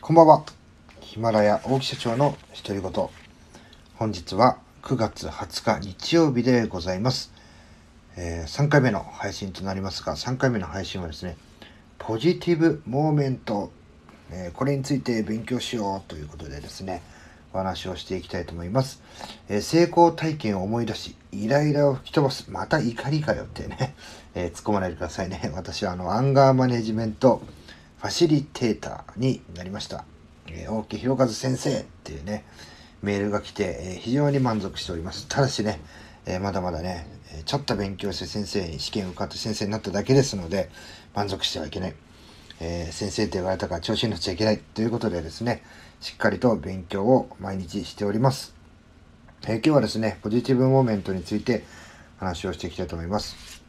こんばんは。ヒマラヤ大木社長の独り言。本日は9月20日日曜日でございます。えー、3回目の配信となりますが、3回目の配信はですね、ポジティブモーメント、えー、これについて勉強しようということでですね、お話をしていきたいと思います。えー、成功体験を思い出し、イライラを吹き飛ばす、また怒りかよってね、えー、突っ込まないでくださいね。私はあの、アンガーマネジメントファシリテーターになりました。えー、大木弘和先生っていうね、メールが来て、えー、非常に満足しております。ただしね、えー、まだまだね、ちょっと勉強して先生に試験を受かって先生になっただけですので、満足してはいけない。え、先生って言われたから調子に乗っちゃいけないということでですね、しっかりと勉強を毎日しております。え、今日はですね、ポジティブモーメントについて話をしていきたいと思います。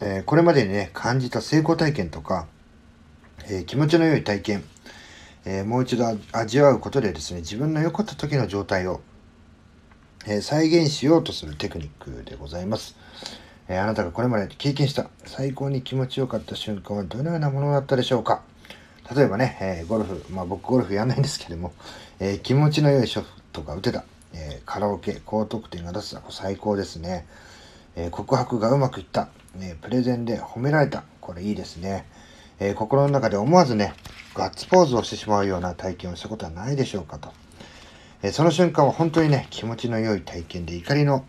え、これまでにね、感じた成功体験とか、えー、気持ちの良い体験、えー、もう一度味わうことでですね、自分の良かった時の状態を、えー、再現しようとするテクニックでございます。えあなたがこれまで経験した最高に気持ちよかった瞬間はどのようなものだったでしょうか例えばね、えゴルフ、まあ僕ゴルフやんないんですけども、え気持ちの良いショットが打てた、えカラオケ、高得点が出せた、最高ですね。え告白がうまくいった、えプレゼンで褒められた、これいいですね。えー、心の中で思わずね、ガッツポーズをしてしまうような体験をしたことはないでしょうかと。えー、その瞬間は本当にね、気持ちの良い体験で怒りの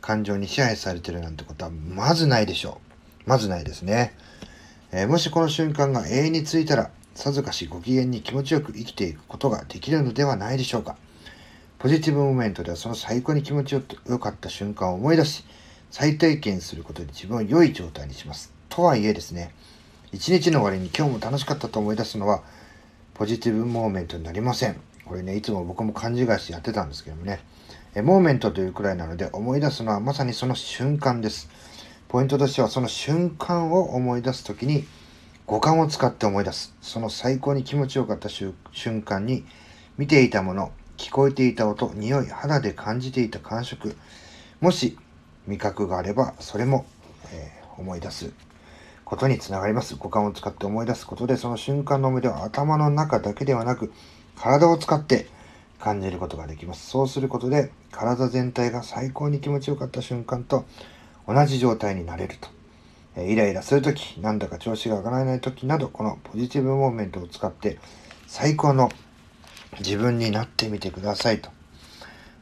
感情に支配されてるなんてことはまずないでしょう。まずないですね。えー、もしこの瞬間が永遠に続いたら、さぞかしご機嫌に気持ちよく生きていくことができるのではないでしょうか。ポジティブモメントではその最高に気持ちよかった瞬間を思い出し、再体験することで自分を良い状態にします。とはいえですね、一日の終わりに今日も楽しかったと思い出すのはポジティブモーメントになりません。これね、いつも僕も勘違いしてやってたんですけどもね。えモーメントというくらいなので思い出すのはまさにその瞬間です。ポイントとしてはその瞬間を思い出す時に五感を使って思い出す。その最高に気持ちよかった瞬間に見ていたもの、聞こえていた音、匂い、肌で感じていた感触、もし味覚があればそれも、えー、思い出す。ことにつながります。五感を使って思い出すことで、その瞬間の思い出は頭の中だけではなく、体を使って感じることができます。そうすることで、体全体が最高に気持ちよかった瞬間と同じ状態になれると。イライラするとき、なんだか調子が上がらないときなど、このポジティブモーメントを使って、最高の自分になってみてくださいと。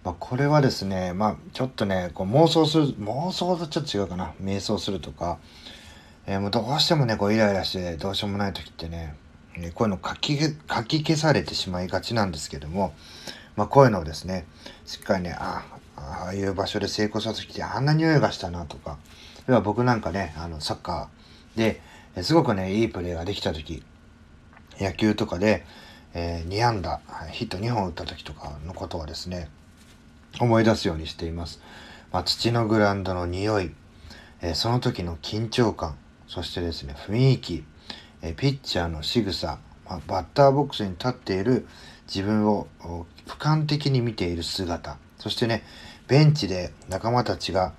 まあ、これはですね、まあ、ちょっとね、こう妄想する、妄想とちょっと違うかな。瞑想するとか、えー、もうどうしてもね、こうイライラしてどうしようもない時ってね、えー、こういうの書き書き消されてしまいがちなんですけども、まあ、こういうのをですね、しっかりね、あああいう場所で成功した時ってあんな匂いがしたなとか、要は僕なんかね、あの、サッカーで、えすごくね、いいプレーができた時、野球とかで、えー、2安打、ヒット2本打った時とかのことはですね、思い出すようにしています。まあ、土のグラウンドの匂い、えー、その時の緊張感、そしてですね、雰囲気、えピッチャーの仕草、まあ、バッターボックスに立っている自分を俯瞰的に見ている姿、そしてね、ベンチで仲間たちが、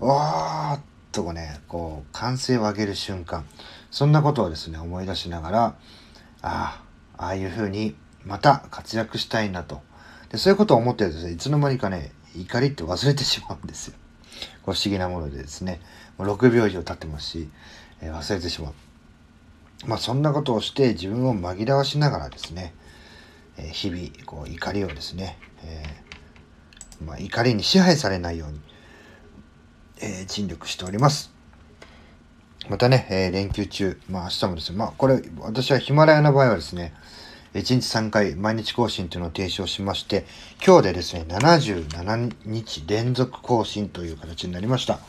わーっとこうね、こう、歓声を上げる瞬間、そんなことをですね、思い出しながら、ああ、ああいう風にまた活躍したいなと。でそういうことを思ってるとですね、いつの間にかね、怒りって忘れてしまうんですよ。不思議なものでですね、もう6秒以上経ってますし、え忘れてしまう。まあそんなことをして自分を紛らわしながらですね、え日々こう怒りをですね、えー、まあ、怒りに支配されないように、えー、尽力しております。またね、えー、連休中、まあ明日もですね、まあこれ私はヒマラヤの場合はですね、1日3回毎日更新というのを提唱しまして、今日でですね、77日連続更新という形になりました。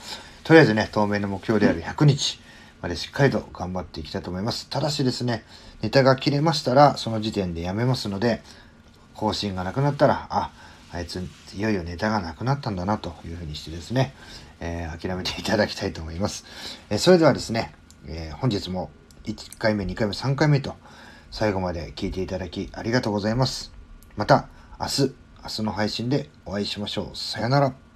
とりあえずね、当面の目標である100日、までしっかりと頑張っていきたいと思います。ただしですね、ネタが切れましたら、その時点でやめますので、更新がなくなったら、あ、あいつ、いよいよネタがなくなったんだなというふうにしてですね、えー、諦めていただきたいと思います。えー、それではですね、えー、本日も1回目、2回目、3回目と最後まで聞いていただきありがとうございます。また明日、明日の配信でお会いしましょう。さよなら。